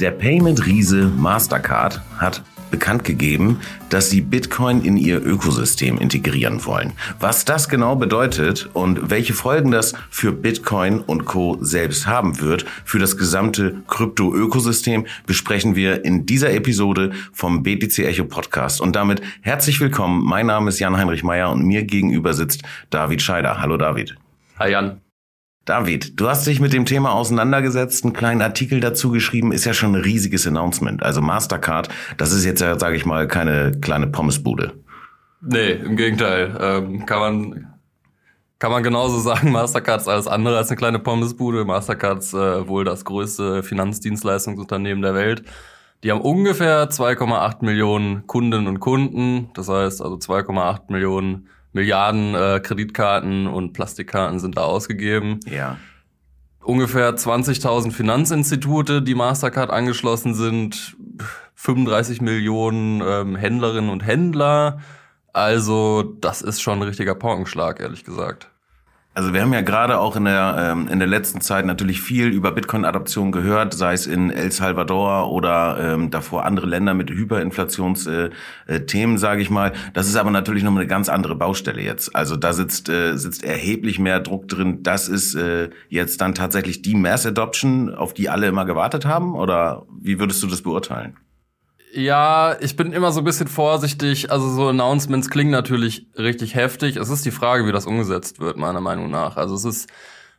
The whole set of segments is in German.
Der Payment-Riese Mastercard hat bekannt gegeben, dass sie Bitcoin in ihr Ökosystem integrieren wollen. Was das genau bedeutet und welche Folgen das für Bitcoin und Co. selbst haben wird, für das gesamte Krypto-Ökosystem, besprechen wir in dieser Episode vom BTC Echo Podcast. Und damit herzlich willkommen. Mein Name ist Jan-Heinrich Meyer und mir gegenüber sitzt David Scheider. Hallo David. Hi Jan. David, du hast dich mit dem Thema auseinandergesetzt, einen kleinen Artikel dazu geschrieben, ist ja schon ein riesiges Announcement. Also Mastercard, das ist jetzt ja, sage ich mal, keine kleine Pommesbude. Nee, im Gegenteil. Ähm, kann man kann man genauso sagen, Mastercard ist alles andere als eine kleine Pommesbude. Mastercard ist äh, wohl das größte Finanzdienstleistungsunternehmen der Welt. Die haben ungefähr 2,8 Millionen Kundinnen und Kunden. Das heißt also 2,8 Millionen Milliarden äh, Kreditkarten und Plastikkarten sind da ausgegeben. Ja. Ungefähr 20.000 Finanzinstitute, die Mastercard angeschlossen sind, 35 Millionen ähm, Händlerinnen und Händler. Also das ist schon ein richtiger Paukenschlag, ehrlich gesagt. Also wir haben ja gerade auch in der ähm, in der letzten Zeit natürlich viel über Bitcoin-Adoption gehört, sei es in El Salvador oder ähm, davor andere Länder mit Hyperinflationsthemen, äh, äh, sage ich mal. Das ist aber natürlich noch eine ganz andere Baustelle jetzt. Also da sitzt äh, sitzt erheblich mehr Druck drin. Das ist äh, jetzt dann tatsächlich die Mass Adoption, auf die alle immer gewartet haben, oder wie würdest du das beurteilen? Ja, ich bin immer so ein bisschen vorsichtig. Also so Announcements klingen natürlich richtig heftig. Es ist die Frage, wie das umgesetzt wird, meiner Meinung nach. Also es ist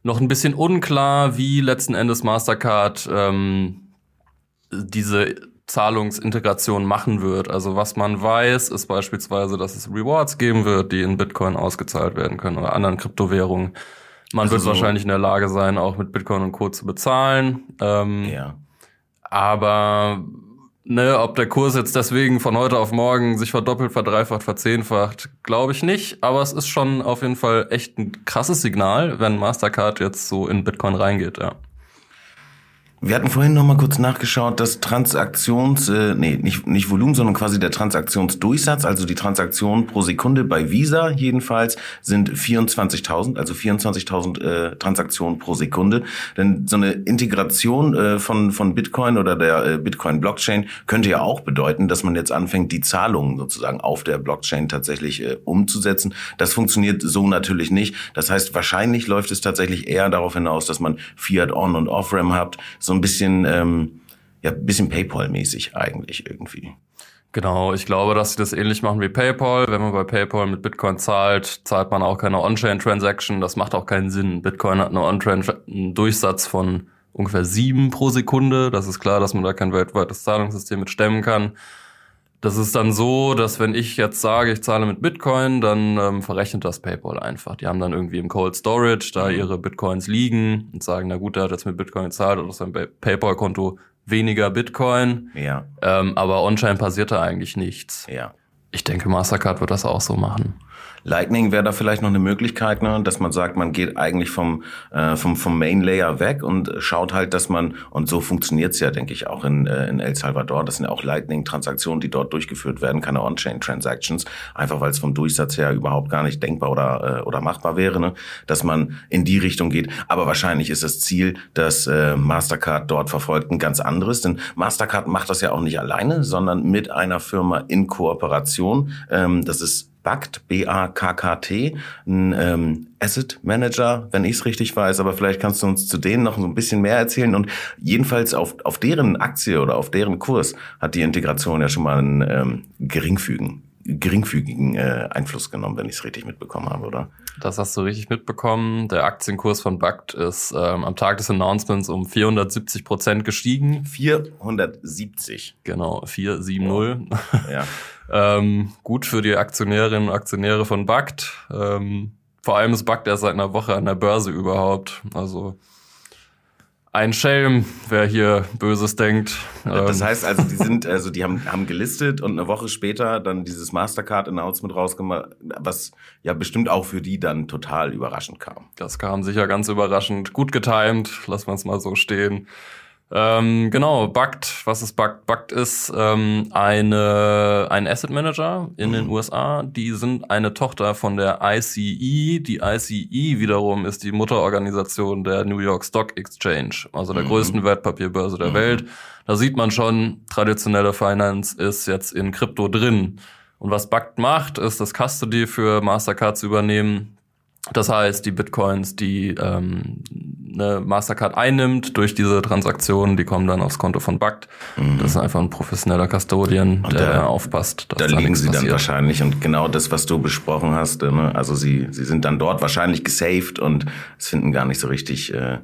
noch ein bisschen unklar, wie letzten Endes Mastercard ähm, diese Zahlungsintegration machen wird. Also was man weiß, ist beispielsweise, dass es Rewards geben wird, die in Bitcoin ausgezahlt werden können oder anderen Kryptowährungen. Man also wird wahrscheinlich in der Lage sein, auch mit Bitcoin und Co. zu bezahlen. Ähm, ja. Aber Ne, ob der Kurs jetzt deswegen von heute auf morgen sich verdoppelt, verdreifacht, verzehnfacht, glaube ich nicht. Aber es ist schon auf jeden Fall echt ein krasses Signal, wenn Mastercard jetzt so in Bitcoin reingeht, ja. Wir hatten vorhin noch mal kurz nachgeschaut, dass Transaktions, äh, nee, nicht, nicht Volumen, sondern quasi der Transaktionsdurchsatz, also die Transaktionen pro Sekunde bei Visa jedenfalls, sind 24.000, also 24.000 äh, Transaktionen pro Sekunde. Denn so eine Integration äh, von, von Bitcoin oder der äh, Bitcoin-Blockchain könnte ja auch bedeuten, dass man jetzt anfängt, die Zahlungen sozusagen auf der Blockchain tatsächlich äh, umzusetzen. Das funktioniert so natürlich nicht. Das heißt, wahrscheinlich läuft es tatsächlich eher darauf hinaus, dass man Fiat On- und Off-Ram habt, so ein bisschen, ähm, ja, bisschen PayPal-mäßig eigentlich irgendwie. Genau, ich glaube, dass sie das ähnlich machen wie PayPal. Wenn man bei PayPal mit Bitcoin zahlt, zahlt man auch keine On-Chain-Transaction. Das macht auch keinen Sinn. Bitcoin hat eine On-Chain Durchsatz von ungefähr sieben pro Sekunde. Das ist klar, dass man da kein weltweites Zahlungssystem mit stemmen kann. Das ist dann so, dass wenn ich jetzt sage, ich zahle mit Bitcoin, dann ähm, verrechnet das PayPal einfach. Die haben dann irgendwie im Cold Storage da mhm. ihre Bitcoins liegen und sagen, na gut, der hat jetzt mit Bitcoin gezahlt oder sein PayPal-Konto weniger Bitcoin. Ja. Ähm, aber on-chain passiert da eigentlich nichts. Ja. Ich denke, Mastercard wird das auch so machen. Lightning wäre da vielleicht noch eine Möglichkeit, ne, dass man sagt, man geht eigentlich vom, äh, vom, vom Main Layer weg und schaut halt, dass man, und so funktioniert's ja, denke ich, auch in, äh, in El Salvador, das sind ja auch Lightning-Transaktionen, die dort durchgeführt werden, keine On-Chain-Transactions, einfach weil es vom Durchsatz her überhaupt gar nicht denkbar oder, äh, oder machbar wäre, ne, dass man in die Richtung geht. Aber wahrscheinlich ist das Ziel, dass äh, Mastercard dort verfolgt, ein ganz anderes, denn Mastercard macht das ja auch nicht alleine, sondern mit einer Firma in Kooperation. Ähm, das ist BACT, B-A-K-K-T, ein ähm, Asset Manager, wenn ich es richtig weiß, aber vielleicht kannst du uns zu denen noch so ein bisschen mehr erzählen. Und jedenfalls auf, auf deren Aktie oder auf deren Kurs hat die Integration ja schon mal einen ähm, geringfügigen, geringfügigen äh, Einfluss genommen, wenn ich es richtig mitbekommen habe, oder? Das hast du richtig mitbekommen. Der Aktienkurs von BACT ist ähm, am Tag des Announcements um 470 Prozent gestiegen. 470. Genau, 470. Ja. Ähm, gut für die Aktionärinnen und Aktionäre von BACT. Ähm, vor allem ist BACT erst seit einer Woche an der Börse überhaupt. Also ein Schelm, wer hier Böses denkt. Das ähm, heißt also, die sind, also die haben, haben gelistet und eine Woche später dann dieses Mastercard-Announcement rausgemacht, was ja bestimmt auch für die dann total überraschend kam. Das kam sicher ganz überraschend. Gut getimed, lassen wir es mal so stehen. Ähm, genau, Bugt, was ist Bugt? Bugt ist ähm, eine, ein Asset Manager in den USA. Die sind eine Tochter von der ICE. Die ICE wiederum ist die Mutterorganisation der New York Stock Exchange, also der mhm. größten Wertpapierbörse der mhm. Welt. Da sieht man schon, traditionelle Finance ist jetzt in Krypto drin. Und was Bugt macht, ist das Custody für Mastercard zu übernehmen. Das heißt, die Bitcoins, die ähm, eine Mastercard einnimmt durch diese Transaktionen, die kommen dann aufs Konto von Bugt. Mhm. Das ist einfach ein professioneller Custodian, der, der, aufpasst. Dass da liegen sie passiert. dann wahrscheinlich und genau das, was du besprochen hast. Ne? Also sie, sie sind dann dort wahrscheinlich gesaved und es finden gar nicht so richtig äh,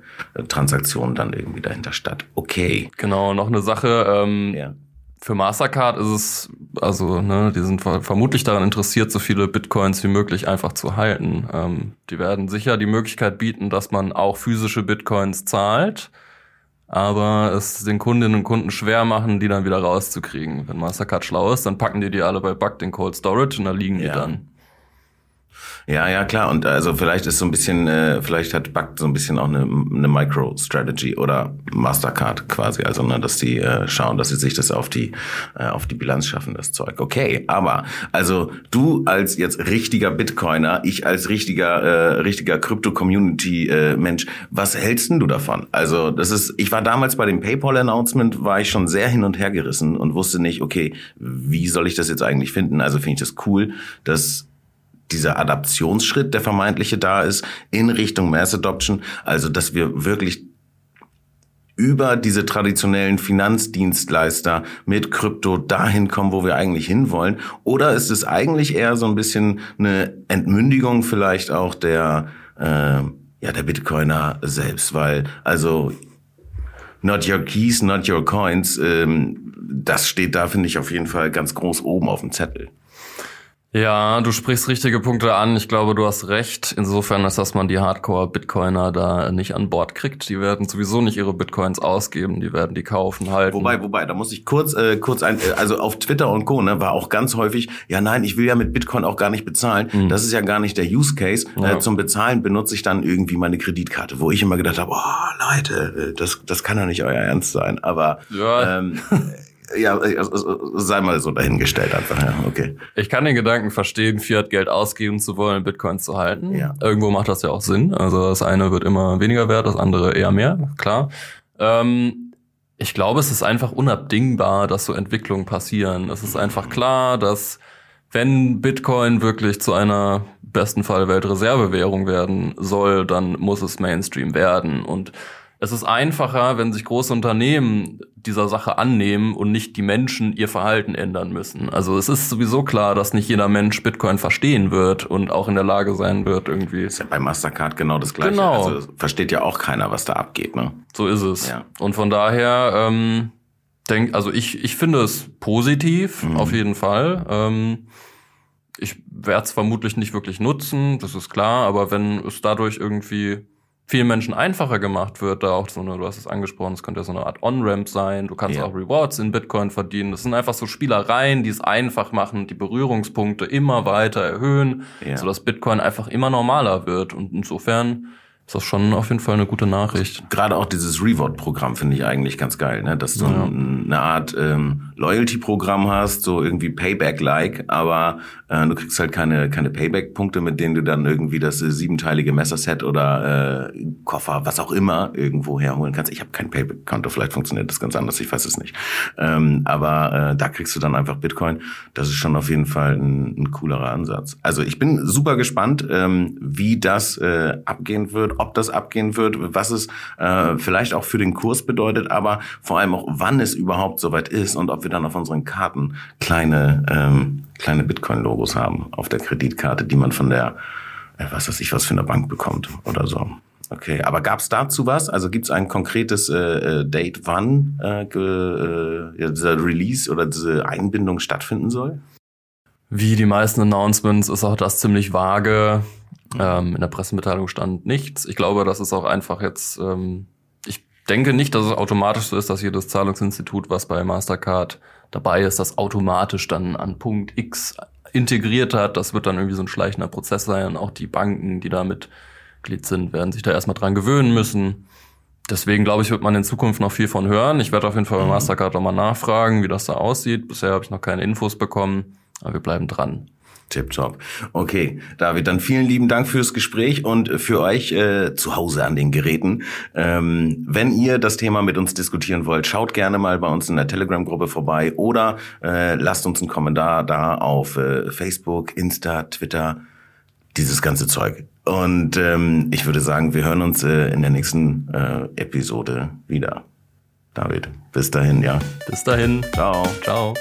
Transaktionen dann irgendwie dahinter statt. Okay. Genau, noch eine Sache. Ähm, ja für Mastercard ist es, also, ne, die sind vermutlich daran interessiert, so viele Bitcoins wie möglich einfach zu halten. Ähm, die werden sicher die Möglichkeit bieten, dass man auch physische Bitcoins zahlt, aber es den Kundinnen und Kunden schwer machen, die dann wieder rauszukriegen. Wenn Mastercard schlau ist, dann packen die die alle bei Bug in Cold Storage und da liegen ja. die dann. Ja, ja, klar. Und also vielleicht ist so ein bisschen, äh, vielleicht hat Buck so ein bisschen auch eine, eine Micro-Strategy oder Mastercard quasi. Also, ne, dass die äh, schauen, dass sie sich das auf die, äh, auf die Bilanz schaffen, das Zeug. Okay, aber also du als jetzt richtiger Bitcoiner, ich als richtiger, äh, richtiger Krypto-Community-Mensch, was hältst denn du davon? Also, das ist, ich war damals bei dem PayPal-Announcement, war ich schon sehr hin und her gerissen und wusste nicht, okay, wie soll ich das jetzt eigentlich finden? Also finde ich das cool, dass dieser Adaptionsschritt, der vermeintliche da ist, in Richtung Mass Adoption. Also, dass wir wirklich über diese traditionellen Finanzdienstleister mit Krypto dahin kommen, wo wir eigentlich hinwollen? Oder ist es eigentlich eher so ein bisschen eine Entmündigung vielleicht auch der, äh, ja, der Bitcoiner selbst? Weil, also, not your keys, not your coins, ähm, das steht da, finde ich, auf jeden Fall ganz groß oben auf dem Zettel. Ja, du sprichst richtige Punkte an. Ich glaube, du hast recht. Insofern, als dass man die Hardcore-Bitcoiner da nicht an Bord kriegt. Die werden sowieso nicht ihre Bitcoins ausgeben, die werden die kaufen halten. Wobei, wobei, da muss ich kurz, äh, kurz ein, äh, also auf Twitter und Co. Ne, war auch ganz häufig, ja nein, ich will ja mit Bitcoin auch gar nicht bezahlen. Mhm. Das ist ja gar nicht der Use Case. Ja. Äh, zum Bezahlen benutze ich dann irgendwie meine Kreditkarte, wo ich immer gedacht habe, oh Leute, äh, das, das kann doch nicht euer Ernst sein. Aber ja. ähm, ja, also, sei mal so dahingestellt einfach, ja, okay. Ich kann den Gedanken verstehen, Fiat-Geld ausgeben zu wollen, Bitcoins zu halten. Ja. Irgendwo macht das ja auch Sinn. Also das eine wird immer weniger wert, das andere eher mehr, klar. Ähm, ich glaube, es ist einfach unabdingbar, dass so Entwicklungen passieren. Es ist einfach klar, dass wenn Bitcoin wirklich zu einer besten Fall Weltreservewährung werden soll, dann muss es Mainstream werden. Und es ist einfacher, wenn sich große Unternehmen dieser Sache annehmen und nicht die Menschen ihr Verhalten ändern müssen. Also es ist sowieso klar, dass nicht jeder Mensch Bitcoin verstehen wird und auch in der Lage sein wird, irgendwie. Ist ja bei Mastercard genau das gleiche. Genau. Also versteht ja auch keiner, was da abgeht, ne? So ist es. Ja. Und von daher, ähm, denk, also ich, ich finde es positiv, mhm. auf jeden Fall. Ähm, ich werde es vermutlich nicht wirklich nutzen, das ist klar, aber wenn es dadurch irgendwie vielen Menschen einfacher gemacht wird, da auch so eine, du hast es angesprochen, es könnte ja so eine Art On-Ramp sein, du kannst ja. auch Rewards in Bitcoin verdienen. Das sind einfach so Spielereien, die es einfach machen, die Berührungspunkte immer weiter erhöhen, ja. sodass Bitcoin einfach immer normaler wird. Und insofern ist das schon auf jeden Fall eine gute Nachricht. Gerade auch dieses Reward-Programm finde ich eigentlich ganz geil, ne? dass du ja. eine Art ähm, Loyalty-Programm hast, so irgendwie Payback-like, aber äh, du kriegst halt keine, keine Payback-Punkte, mit denen du dann irgendwie das äh, siebenteilige Messerset oder äh, Koffer, was auch immer, irgendwo herholen kannst. Ich habe kein Payback-Konto, vielleicht funktioniert das ganz anders, ich weiß es nicht. Ähm, aber äh, da kriegst du dann einfach Bitcoin. Das ist schon auf jeden Fall ein, ein coolerer Ansatz. Also ich bin super gespannt, ähm, wie das äh, abgehen wird ob das abgehen wird, was es äh, vielleicht auch für den Kurs bedeutet, aber vor allem auch, wann es überhaupt soweit ist und ob wir dann auf unseren Karten kleine, ähm, kleine Bitcoin-Logos haben auf der Kreditkarte, die man von der, äh, was weiß ich, was für eine Bank bekommt oder so. Okay, aber gab es dazu was? Also gibt es ein konkretes äh, äh, Date, wann äh, äh, dieser Release oder diese Einbindung stattfinden soll? Wie die meisten Announcements ist auch das ziemlich vage. Ähm, in der Pressemitteilung stand nichts. Ich glaube, das ist auch einfach jetzt, ähm, denke nicht, dass es automatisch so ist, dass jedes Zahlungsinstitut, was bei Mastercard dabei ist, das automatisch dann an Punkt X integriert hat. Das wird dann irgendwie so ein schleichender Prozess sein. Auch die Banken, die da Mitglied sind, werden sich da erstmal dran gewöhnen müssen. deswegen glaube ich, wird man in Zukunft noch viel von hören. Ich werde auf jeden Fall bei mhm. Mastercard nochmal nachfragen, wie das da aussieht. Bisher habe ich noch keine Infos bekommen, aber wir bleiben dran. Tipptopp. Okay, David, dann vielen lieben Dank fürs Gespräch und für euch äh, zu Hause an den Geräten. Ähm, wenn ihr das Thema mit uns diskutieren wollt, schaut gerne mal bei uns in der Telegram-Gruppe vorbei oder äh, lasst uns einen Kommentar da auf äh, Facebook, Insta, Twitter, dieses ganze Zeug. Und ähm, ich würde sagen, wir hören uns äh, in der nächsten äh, Episode wieder. David, bis dahin, ja. Bis dahin. Ciao. Ciao.